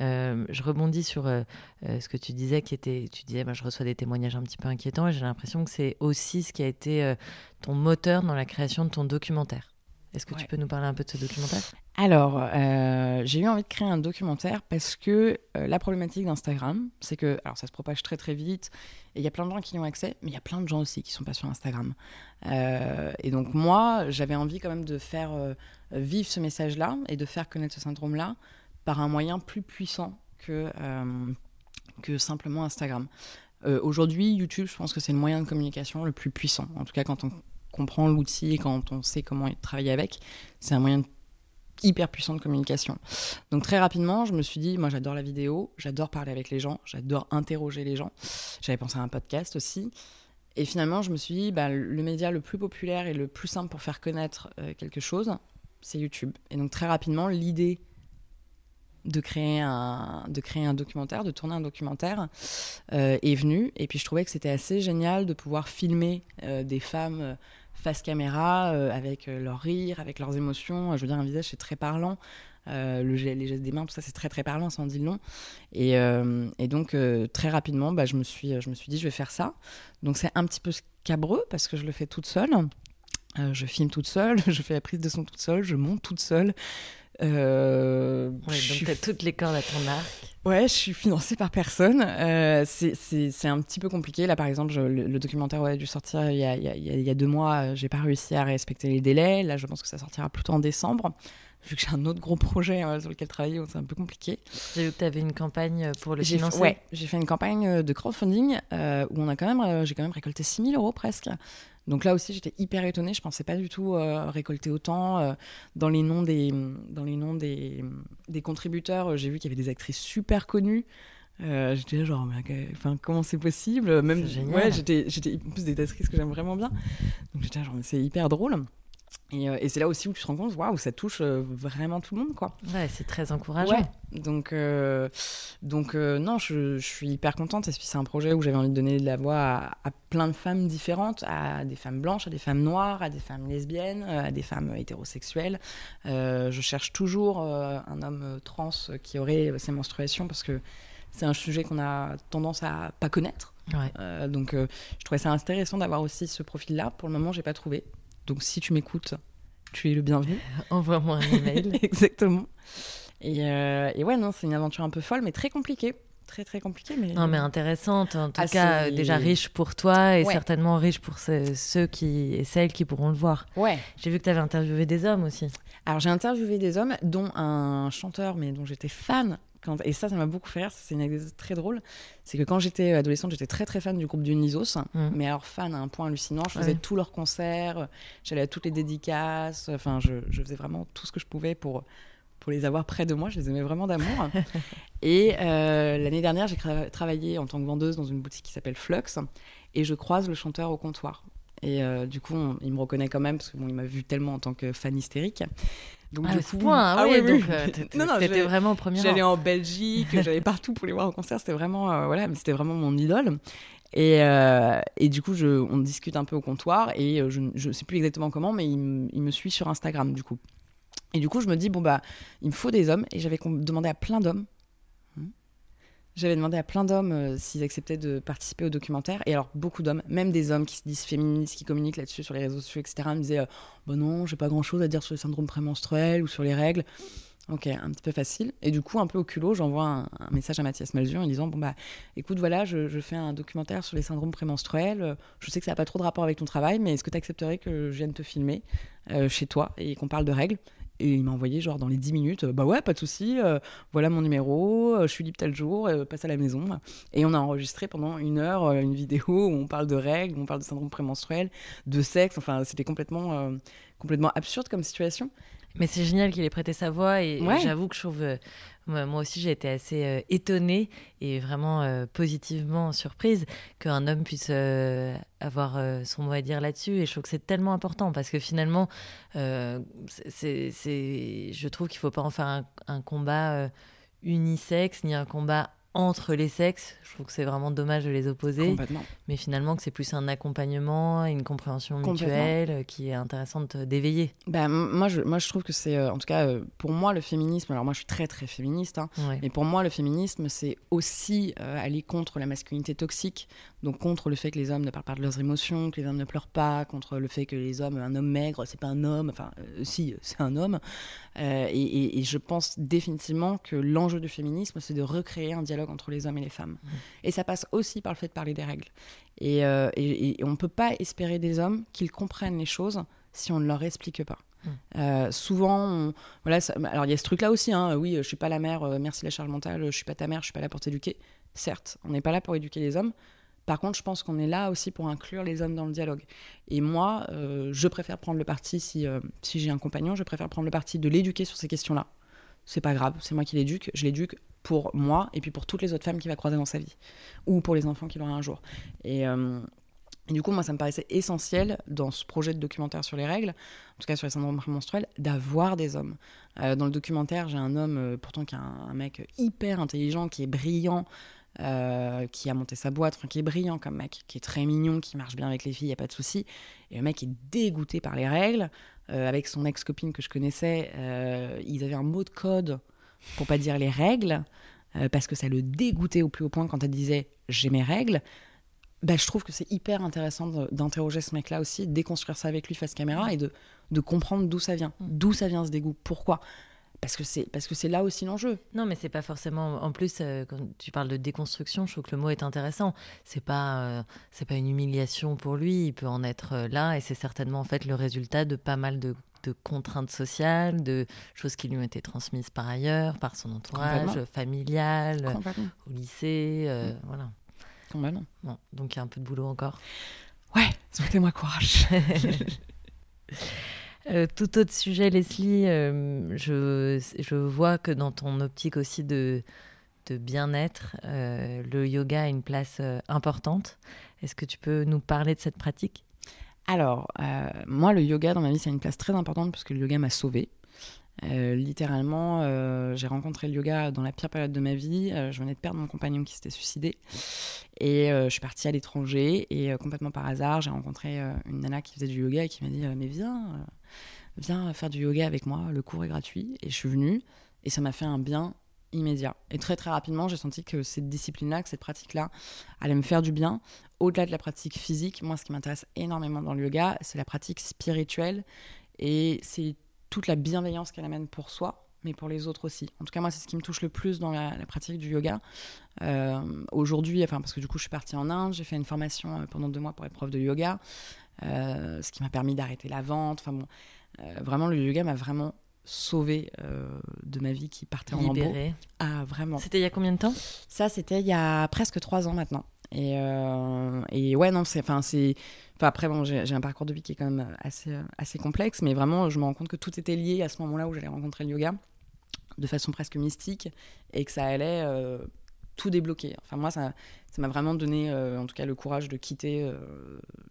Speaker 7: Euh, je rebondis sur euh, ce que tu disais, qui était, tu disais, bah, je reçois des témoignages un petit peu inquiétants, et j'ai l'impression que c'est aussi ce qui a été ton moteur dans la création de ton documentaire. Est-ce que tu peux nous parler un peu de ce documentaire?
Speaker 4: Alors, euh, j'ai eu envie de créer un documentaire parce que euh, la problématique d'Instagram, c'est que, alors ça se propage très très vite, et il y a plein de gens qui y ont accès, mais il y a plein de gens aussi qui sont pas sur Instagram. Euh, et donc moi, j'avais envie quand même de faire vivre ce message-là et de faire connaître ce syndrome-là par un moyen plus puissant que, que simplement Instagram. Aujourd'hui, YouTube, je pense que c'est le moyen de communication le plus puissant. En tout cas, quand on comprend l'outil et quand on sait comment travailler avec, c'est un moyen hyper puissant de communication. Donc très rapidement, je me suis dit, moi j'adore la vidéo, j'adore parler avec les gens, j'adore interroger les gens. J'avais pensé à un podcast aussi. Et finalement, je me suis dit, bah, le média le plus populaire et le plus simple pour faire connaître euh, quelque chose, c'est YouTube. Et donc très rapidement, l'idée de créer un documentaire, de tourner un documentaire euh, est venue. Et puis je trouvais que c'était assez génial de pouvoir filmer euh, des femmes face caméra euh, avec euh, leur rire, avec leurs émotions. Je veux dire, un visage c'est très parlant. Euh, le, les gestes des mains, tout ça c'est très très parlant, ça en dit long. Et, euh, donc très rapidement, bah, je me suis je me suis dit je vais faire ça. Donc c'est un petit peu scabreux parce que je le fais toute seule. Je filme toute seule, <laughs> je fais la prise de son toute seule, je monte toute seule. Euh,
Speaker 7: Ouais, Donc, tu as toutes les cordes à ton arc.
Speaker 4: Ouais, je suis financée par personne. Euh, c'est- un petit peu compliqué. Là, par exemple, je- le, le documentaire aurait dû sortir il y a, il y a- il y a- a deux mois. euh, J'ai pas réussi à respecter les délais. Là, je pense que ça sortira plutôt en décembre. Vu que j'ai un autre gros projet euh, sur lequel travailler, c'est un peu compliqué.
Speaker 7: J'ai vu que tu avais une campagne pour le financer.
Speaker 4: ouais, j'ai fait une campagne euh, de crowdfunding euh, où on a quand même, euh, j'ai quand même récolté 6000 euros presque. Donc là aussi, j'étais hyper étonnée. Je pensais pas du tout euh, récolter autant. euh, dans les noms des, dans les noms des, des contributeurs, j'ai vu qu'il y avait des actrices super connues. Euh, j'étais genre, mais, enfin, comment c'est possible? Même, ouais, j'étais, j'étais plus des actrices que j'aime vraiment bien. Donc j'étais genre, mais c'est hyper drôle. Et, euh, et c'est là aussi où tu te rends compte, waouh, ça touche euh, vraiment tout le monde, quoi.
Speaker 7: Ouais, c'est très encourageant.
Speaker 4: Ouais. Donc, euh, donc euh, non, je, je suis hyper contente. Et puis, c'est un projet où j'avais envie de donner de la voix à, à plein de femmes différentes, à des femmes blanches, à des femmes noires, à des femmes lesbiennes, à des femmes hétérosexuelles. Euh, je cherche toujours un homme trans qui aurait ses menstruations parce que c'est un sujet qu'on a tendance à pas connaître.
Speaker 7: Ouais.
Speaker 4: Euh, donc, euh, je trouvais ça intéressant d'avoir aussi ce profil-là. Pour le moment, j'ai pas trouvé. Donc, si tu m'écoutes, tu es le bienvenu. <laughs>
Speaker 7: Envoie-moi un email. <laughs>
Speaker 4: Exactement. Et, euh, et ouais, non, c'est une aventure un peu folle, mais très compliquée. Très, très compliquée. Mais...
Speaker 7: Non, mais intéressante. En tout cas,
Speaker 4: c'est-
Speaker 7: déjà riche pour toi et
Speaker 4: Ouais.
Speaker 7: certainement riche pour ce- ceux qui et celles qui pourront le voir.
Speaker 4: Ouais.
Speaker 7: J'ai vu que tu avais interviewé des hommes aussi.
Speaker 4: Alors, j'ai interviewé des hommes, dont un chanteur, mais dont j'étais fan. Quand... Et ça, ça m'a beaucoup fait rire. C'est une anecdote très drôle. C'est que quand j'étais adolescente, j'étais très, très fan du groupe Dionysos.
Speaker 7: Mm.
Speaker 4: Mais alors, fan à un point hallucinant. Je faisais tous leurs concerts. J'allais à toutes les dédicaces. Enfin, je, je faisais vraiment tout ce que je pouvais pour, pour les avoir près de moi. Je les aimais vraiment d'amour. <laughs> et euh, l'année dernière, j'ai travaillé en tant que vendeuse dans une boutique qui s'appelle Flux. Et je croise le chanteur au comptoir. Et euh, du coup, on- il me reconnaît quand même parce que bon, m'a vu tellement en tant que fan hystérique. Donc,
Speaker 7: Ah,
Speaker 4: du coup-
Speaker 7: point, ah,
Speaker 4: Ah
Speaker 7: oui,
Speaker 4: oui, oui.
Speaker 7: donc euh, <laughs> t'étais
Speaker 4: Non, non,
Speaker 7: t'étais
Speaker 4: j'allais-
Speaker 7: vraiment au premier
Speaker 4: J'allais en Belgique, <laughs> j'allais partout pour les voir en concert. C'était vraiment, euh, voilà, mais c'était vraiment mon idole. Et, et du coup, je, on discute un peu au comptoir et je ne sais plus exactement comment, mais il, m- il me suit sur Instagram du coup. Et du coup, je me dis, bon, bah, il me faut des hommes. Et j'avais demandé à plein d'hommes. J'avais demandé à plein d'hommes euh, s'ils acceptaient de participer au documentaire. Et alors, beaucoup d'hommes, même des hommes qui se disent féministes, qui communiquent là-dessus sur les réseaux sociaux, etc., me disaient, euh, bah non, j'ai pas grand-chose à dire sur le syndrome prémenstruel ou sur les règles. Ok, un petit peu facile. Et du coup, un peu au culot, j'envoie un, message à Mathias Malzieu en disant Bon, bah, écoute, voilà, je, je fais un documentaire sur les syndromes prémenstruels. Euh, Je sais que ça n'a pas trop de rapport avec ton travail, mais est-ce que tu accepterais que je vienne te filmer euh, chez toi et qu'on parle de règles? Et il m'a envoyé, genre, dans les 10 minutes euh, Bah ouais, pas de souci, euh, voilà mon numéro, euh, je suis libre tel jour, passe à la maison. Et on a enregistré pendant une heure une vidéo où on parle de règles, on parle de syndrome prémenstruel, de sexe. Enfin, c'était complètement, complètement absurde comme situation.
Speaker 7: Mais c'est génial qu'il ait prêté sa voix et, j'avoue que je trouve, euh, moi aussi j'ai été assez euh, étonnée et vraiment euh, positivement surprise qu'un homme puisse avoir son mot à dire là-dessus et je trouve que c'est tellement important parce que finalement, c'est, je trouve qu'il faut pas en faire un, un combat unisexe ni un combat entre les sexes. Je trouve que c'est vraiment dommage de les opposer, mais finalement que c'est plus un accompagnement, une compréhension mutuelle euh, qui est intéressante d'éveiller.
Speaker 4: Bah, moi, je, moi, je trouve que c'est, euh, en tout cas, euh, pour moi, le féminisme, alors moi, je suis très, très féministe, hein,
Speaker 7: Ouais.
Speaker 4: mais pour moi, le féminisme, c'est aussi euh, aller contre la masculinité toxique, donc contre le fait que les hommes ne parlent pas de leurs émotions, que les hommes ne pleurent pas, contre le fait que les hommes, un homme maigre, c'est pas un homme, enfin, euh, si, c'est un homme. Euh, et, et- et je pense définitivement que l'enjeu du féminisme, c'est de recréer un dialogue entre les hommes et les femmes. Et ça passe aussi par le fait de parler des règles. Et, euh, et- et on ne peut pas espérer des hommes qu'ils comprennent les choses si on ne leur explique pas. Euh, souvent, on- voilà, ça- alors il y a ce truc-là aussi. hein, oui, je suis pas la mère, euh, merci la charge mentale, je suis pas ta mère, je suis pas là pour t'éduquer. Certes, on n'est pas là pour éduquer les hommes. Par contre, je pense qu'on est là aussi pour inclure les hommes dans le dialogue. Et moi, euh, je préfère prendre le parti, si, si j'ai un compagnon, je préfère prendre le parti de l'éduquer sur ces questions-là. C'est pas grave, c'est moi qui l'éduque, je l'éduque pour moi et puis pour toutes les autres femmes qu'il va croiser dans sa vie. Ou pour les enfants qu'il aura un jour. Et, euh, du coup, moi, ça me paraissait essentiel dans ce projet de documentaire sur les règles, en tout cas sur les syndromes prémenstruels, d'avoir des hommes. Euh, dans le documentaire, j'ai un homme, euh, pourtant qui est un, mec hyper intelligent, qui est brillant, qui a monté sa boîte, enfin qui est brillant comme mec, qui est très mignon, qui marche bien avec les filles, il n'y a pas de souci. Et le mec est dégoûté par les règles. Euh, avec son ex-copine que je connaissais, euh, ils avaient un mot de code pour pas dire les règles, euh, parce que ça le dégoûtait au plus haut point quand elle disait j'ai mes règles. Bah, je trouve que c'est hyper intéressant d'interroger ce mec-là aussi, de déconstruire ça avec lui face caméra et de, de comprendre d'où ça vient, d'où ça vient ce dégoût, pourquoi? Parce que c'est parce que c'est là aussi l'enjeu.
Speaker 7: Non, mais c'est pas forcément. En plus, euh, quand tu parles de déconstruction, je trouve que le mot est intéressant. C'est pas, euh, c'est pas une humiliation pour lui. Il peut en être euh, là, et c'est certainement en fait le résultat de pas mal de, de contraintes sociales, de choses qui lui ont été transmises par ailleurs, par son entourage familial, au lycée, euh, voilà.
Speaker 4: Complètement.
Speaker 7: Bon, donc il y a un peu de boulot encore.
Speaker 4: Ouais, souhaitez-moi courage. <laughs>
Speaker 7: Euh, tout autre sujet, Leslie, euh, je, vois que dans ton optique aussi de, bien-être, euh, le yoga a une place importante. Est-ce que tu peux nous parler de cette pratique?
Speaker 4: Alors, moi, le yoga dans ma vie, c'est une place très importante parce que le yoga m'a sauvée. Littéralement, j'ai rencontré le yoga dans la pire période de ma vie. Je venais de perdre mon compagnon qui s'était suicidé. Et je suis partie à l'étranger. Et complètement par hasard, j'ai rencontré une nana qui faisait du yoga et qui m'a dit Mais viens, viens faire du yoga avec moi. Le cours est gratuit. Et je suis venue. Et ça m'a fait un bien immédiat. Et très, très rapidement, j'ai senti que cette discipline-là, que cette pratique-là, allait me faire du bien. Au-delà de la pratique physique, moi, ce qui m'intéresse énormément dans le yoga, c'est la pratique spirituelle. Et c'est toute la bienveillance qu'elle amène pour soi, mais pour les autres aussi. En tout cas, moi, c'est ce qui me touche le plus dans la, pratique du yoga. Euh, Aujourd'hui, enfin, parce que du coup, je suis partie en Inde, j'ai fait une formation euh, pendant deux mois pour être prof de yoga, euh, ce qui m'a permis d'arrêter la vente. Enfin bon, vraiment, le yoga m'a vraiment sauvée euh, de ma vie qui partait en lambeaux. Ah, vraiment.
Speaker 7: C'était il y a combien de temps?
Speaker 4: Ça, c'était il y a presque trois ans maintenant. Et, euh, et ouais, non, c'est. Enfin, c'est. Après, bon, j'ai un parcours de vie qui est quand même assez, euh, assez complexe, mais vraiment, je me rends compte que tout était lié à ce moment-là où j'allais rencontrer le yoga, de façon presque mystique, et que ça allait euh, tout débloquer. Enfin, moi, ça ça m'a vraiment donné, euh, en tout cas, le courage de quitter euh,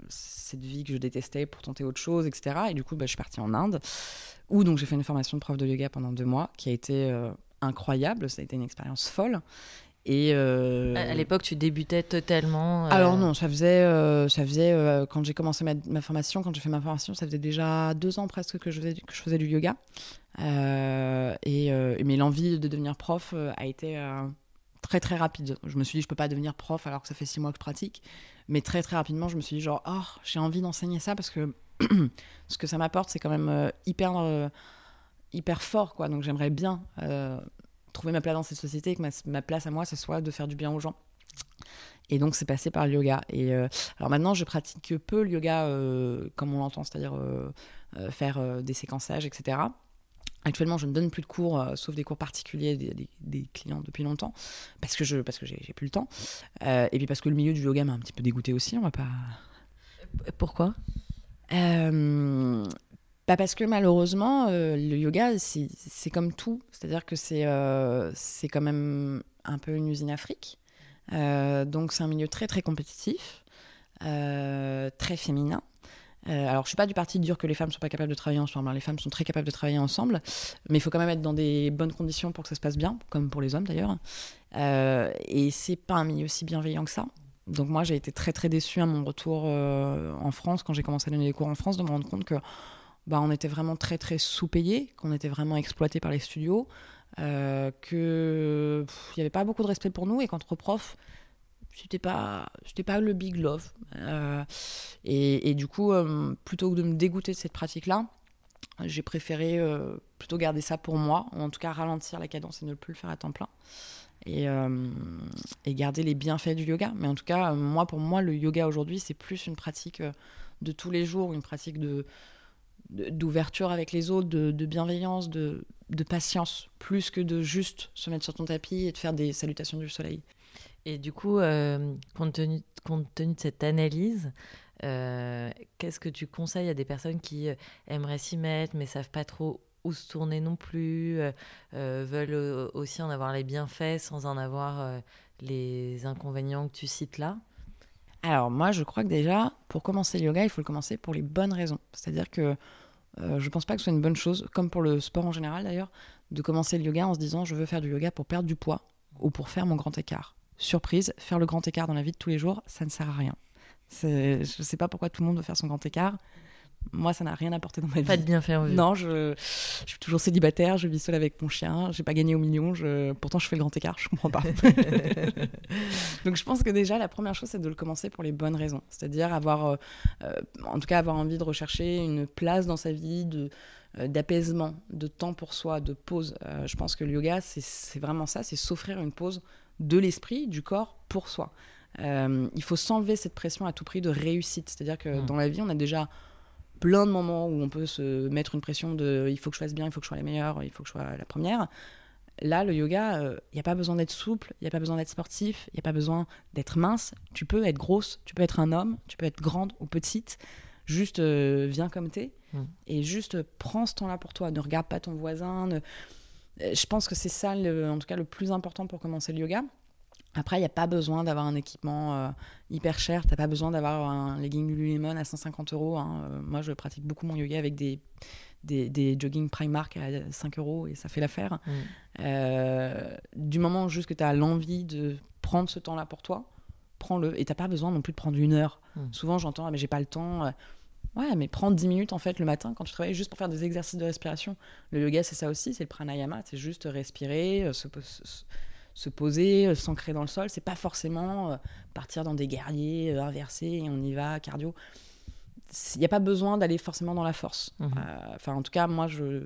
Speaker 4: cette vie que je détestais pour tenter autre chose, etc. Et du coup, bah, je suis partie en Inde, où donc j'ai fait une formation de prof de yoga pendant deux mois, qui a été euh, incroyable. Ça a été une expérience folle. Et euh,
Speaker 7: À, l'époque, tu débutais totalement. euh,
Speaker 4: alors non, ça faisait, euh, ça faisait quand j'ai commencé ma, ma formation, quand j'ai fait ma formation, ça faisait déjà deux ans presque que je faisais, du- que je faisais du yoga. Et, mais l'envie de devenir prof a été très très rapide. Je me suis dit, je peux pas devenir prof alors que ça fait six mois que je pratique. Mais très très rapidement, je me suis dit genre, oh, j'ai envie d'enseigner ça parce que <clears throat> ce que ça m'apporte, c'est quand même euh, hyper euh, hyper fort quoi. Donc j'aimerais bien euh, trouver ma place dans cette société et que ma, ma place à moi, ce soit de faire du bien aux gens. Et donc c'est passé par le yoga. Et alors maintenant, je pratique peu le yoga comme on l'entend, c'est-à-dire faire des séquençages, etc. Actuellement, je ne donne plus de cours, euh, sauf des cours particuliers des, des- des clients depuis longtemps, parce que je parce que j'ai plus le temps. Euh, et puis parce que le milieu du yoga m'a un petit peu dégoûté aussi. On va pas.
Speaker 7: Pourquoi?
Speaker 4: Euh, bah parce que malheureusement, euh, le yoga, c'est c'est comme tout. C'est-à-dire que c'est c'est quand même un peu une usine afrique. Donc c'est un milieu très très compétitif, très féminin. Euh, alors je suis pas du parti de dire que les femmes sont pas capables de travailler ensemble. hein. Les femmes sont très capables de travailler ensemble, mais il faut quand même être dans des bonnes conditions pour que ça se passe bien, comme pour les hommes d'ailleurs. Euh, et c'est pas un milieu si bienveillant que ça. Donc moi j'ai été très très déçue à mon retour euh, en France quand j'ai commencé à donner des cours en France de me rendre compte que bah, on était vraiment très très sous-payés, qu'on était vraiment exploités par les studios, euh, que pff, il y avait pas beaucoup de respect pour nous et qu'entre profs c'était pas c'était pas le big love. Euh, et, et du coup euh, plutôt que de me dégoûter de cette pratique là j'ai préféré euh, plutôt garder ça pour moi ou en tout cas ralentir la cadence et ne plus le faire à temps plein. Et, et garder les bienfaits du yoga. Mais en tout cas moi pour moi le yoga aujourd'hui c'est plus une pratique de tous les jours une pratique de- d'ouverture avec les autres, de, de bienveillance, de, de patience, plus que de juste se mettre sur ton tapis et de faire des salutations du soleil.
Speaker 7: Et du coup, euh, compte, tenu, compte tenu de cette analyse, euh, qu'est-ce que tu conseilles à des personnes qui euh, aimeraient s'y mettre mais savent pas trop où se tourner non plus, veulent aussi en avoir les bienfaits sans en avoir les inconvénients que tu cites là?
Speaker 4: Alors moi, je crois que déjà, pour commencer le yoga, il faut le commencer pour les bonnes raisons. C'est-à-dire que euh, je pense pas que ce soit une bonne chose, comme pour le sport en général d'ailleurs, de commencer le yoga en se disant je veux faire du yoga pour perdre du poids ou pour faire mon grand écart. Surprise, faire le grand écart dans la vie de tous les jours, ça ne sert à rien. Je sais pas pourquoi tout le monde veut faire son grand écart. Moi, ça n'a rien apporté dans ma vie.
Speaker 7: Pas de bienfaits en vue.
Speaker 4: Non, je, je suis toujours célibataire, je vis seule avec mon chien, j'ai pas gagné au million, je, pourtant je fais le grand écart, je comprends pas. <laughs> Donc je pense que déjà la première chose c'est de le commencer pour les bonnes raisons, c'est-à-dire avoir, euh, en tout cas avoir envie de rechercher une place dans sa vie de euh, d'apaisement, de temps pour soi, de pause. Euh, je pense que le yoga c'est vraiment ça, c'est s'offrir une pause de l'esprit, du corps pour soi. Euh, il faut s'enlever cette pression à tout prix de réussite, c'est-à-dire que
Speaker 7: Mm.
Speaker 4: dans la vie on a déjà plein de moments où on peut se mettre une pression de il faut que je fasse bien, il faut que je sois la meilleure, il faut que je sois la première. Là, le yoga, il n'y a pas besoin d'être souple, il n'y a pas besoin d'être sportif, il n'y a pas besoin d'être mince. Tu peux être grosse, tu peux être un homme, tu peux être grande ou petite. Juste euh, viens comme t'es
Speaker 7: Mm.
Speaker 4: et juste euh, prends ce temps-là pour toi. Ne regarde pas ton voisin. ne- Euh, Je pense que c'est ça, le- en tout cas, le plus important pour commencer le yoga. Après, il n'y a pas besoin d'avoir un équipement euh, hyper cher. Tu n'as pas besoin d'avoir un legging Lululemon à 150 euros. hein. Euh, moi, je pratique beaucoup mon yoga avec des, des, des jogging Primark à 5 euros et ça fait l'affaire.
Speaker 7: Mm.
Speaker 4: Euh, du moment juste que tu as l'envie de prendre ce temps-là pour toi, prends-le. Et tu pas besoin non plus de prendre une heure.
Speaker 7: Mm.
Speaker 4: Souvent, j'entends, ah, mais j'ai pas le temps. Ouais, mais prendre 10 minutes en fait le matin quand tu travailles juste pour faire des exercices de respiration. Le yoga, c'est ça aussi, c'est le pranayama, c'est juste respirer, euh, se, po- se- se poser, euh, s'ancrer dans le sol. C'est pas forcément euh, partir dans des guerriers inversés et on y va, cardio. Il n'y a pas besoin d'aller forcément dans la force.
Speaker 7: Mhm.
Speaker 4: Euh, Enfin, en tout cas, moi, je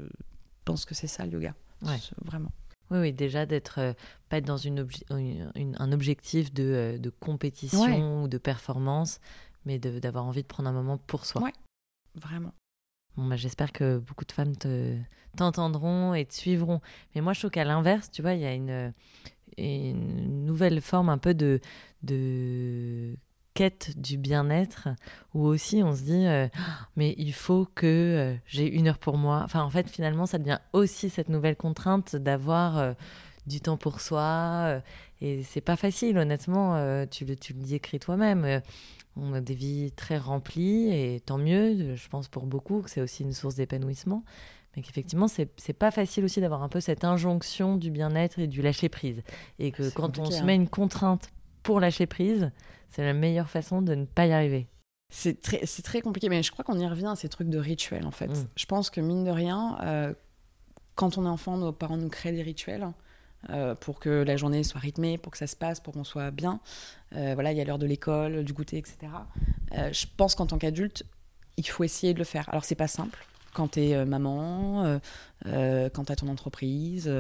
Speaker 4: pense que c'est ça le yoga.
Speaker 7: Ouais.
Speaker 4: Vraiment.
Speaker 7: Oui, oui, déjà d'être euh, pas être dans une obje- une- une- un objectif de, de compétition
Speaker 4: Ouais.
Speaker 7: ou de performance, mais d'avoir envie de prendre un moment pour soi.
Speaker 4: Ouais. Vraiment.
Speaker 7: Bon, bah, j'espère que beaucoup de femmes te- t'entendront et te suivront. Mais moi, je trouve qu'à l'inverse, tu vois, il y a une, une nouvelle forme un peu de, de quête du bien-être où aussi on se dit euh, mais il faut que euh, j'ai une heure pour moi. Enfin, en fait, finalement, ça devient aussi cette nouvelle contrainte d'avoir euh, du temps pour soi. euh, et c'est pas facile, honnêtement. tu, le, tu le dis écrit toi-même. On a des vies très remplies et tant mieux. Je pense pour beaucoup que c'est aussi une source d'épanouissement. mais qu'effectivement, c'est pas facile aussi d'avoir un peu cette injonction du bien-être et du lâcher-prise. Et que quand on se
Speaker 4: hein.
Speaker 7: met une contrainte pour lâcher prise, c'est la meilleure façon de ne pas y arriver.
Speaker 4: C'est très, c'est très compliqué, mais je crois qu'on y revient à ces trucs de rituels en fait.
Speaker 7: Mm.
Speaker 4: Je pense que mine de rien, euh, quand on est enfant, nos parents nous créent des rituels euh, pour que la journée soit rythmée, pour que ça se passe, pour qu'on soit bien. Euh, voilà, il y a l'heure de l'école, du goûter, etc. Euh, je pense qu'en tant qu'adulte, il faut essayer de le faire. Alors c'est pas simple. Quand t'es euh, maman, quand t'as ton entreprise,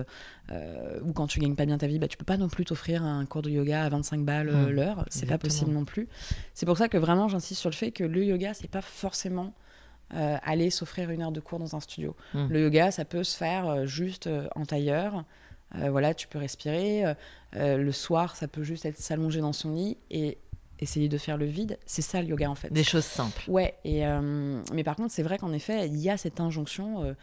Speaker 4: ou quand tu gagnes pas bien ta vie, bah, tu peux pas non plus t'offrir un cours de yoga à 25 balles euh,
Speaker 7: Mm.
Speaker 4: l'heure. C'est pas possible non plus. C'est pour ça que vraiment j'insiste sur le fait que le yoga, c'est pas forcément euh, aller s'offrir une heure de cours dans un studio.
Speaker 7: Mm.
Speaker 4: Le yoga, ça peut se faire euh, juste euh, en tailleur. Euh, voilà, tu peux respirer. Euh, euh, le soir, ça peut juste être s'allonger dans son lit et essayer de faire le vide. C'est ça le yoga en fait.
Speaker 7: Des choses simples.
Speaker 4: Ouais, et, mais par contre, c'est vrai qu'en effet, il y a cette injonction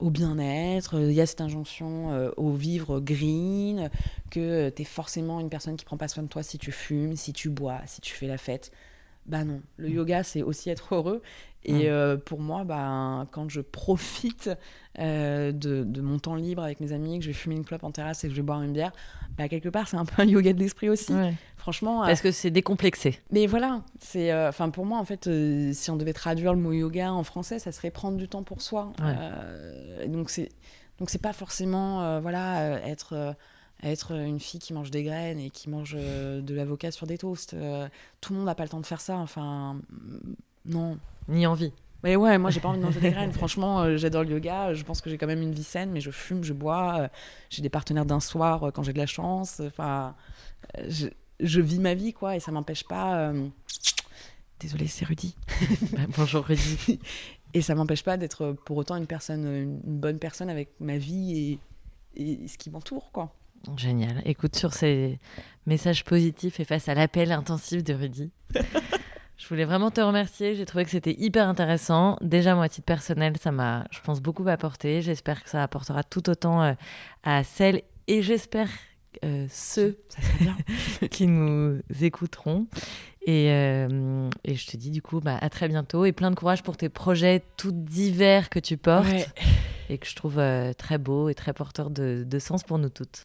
Speaker 4: au bien-être, il y a cette injonction euh, au vivre green, que tu es forcément une personne qui prend pas soin de toi si tu fumes, si tu bois, si tu fais la fête. Bah non, le yoga, c'est aussi être heureux. Et
Speaker 7: Mm.
Speaker 4: euh, pour moi, bah, quand je profite euh, de, de mon temps libre avec mes amis, que je vais fumer une clope en terrasse et que je vais boire une bière, bah, quelque part, c'est un peu un yoga de l'esprit aussi.
Speaker 7: Ouais.
Speaker 4: Franchement, euh,
Speaker 7: Parce que c'est décomplexé.
Speaker 4: mais voilà, c'est, enfin pour moi en fait, si on devait traduire le mot yoga en français, ça serait prendre du temps pour soi.
Speaker 7: Ouais.
Speaker 4: Donc c'est, donc c'est pas forcément, voilà, être, être une fille qui mange des graines et qui mange euh, de l'avocat sur des toasts. Euh, tout le monde n'a pas le temps de faire ça. Enfin, mm, non.
Speaker 7: Ni envie.
Speaker 4: Mais ouais, moi j'ai pas envie de manger des <laughs> graines. Franchement, euh, j'adore le yoga. Je pense que j'ai quand même une vie saine, mais je fume, je bois. euh, j'ai des partenaires d'un soir euh, quand j'ai de la chance. Enfin, je, je vis ma vie, quoi, et ça m'empêche pas. Désolée, c'est Rudy. <laughs>
Speaker 7: Bah, bonjour Rudy. <laughs>
Speaker 4: Et ça m'empêche pas d'être pour autant une personne, une une bonne personne avec ma vie et, et ce qui m'entoure, quoi.
Speaker 7: Génial. Écoute, sur ces messages positifs et face à l'appel intensif de Rudy, <laughs> je voulais vraiment te remercier. J'ai trouvé que c'était hyper intéressant. Déjà, moi, à titre personnel, ça m'a, je pense, beaucoup apporté. J'espère que ça apportera tout autant euh, à celles et j'espère euh, ceux
Speaker 4: Ça serait bien. <laughs>
Speaker 7: qui nous écouteront. Et, euh, et je te dis du coup bah, à très bientôt et plein de courage pour tes projets tout divers que tu portes
Speaker 4: Ouais.
Speaker 7: et que je trouve euh, très beau et très porteur de, de sens pour nous toutes.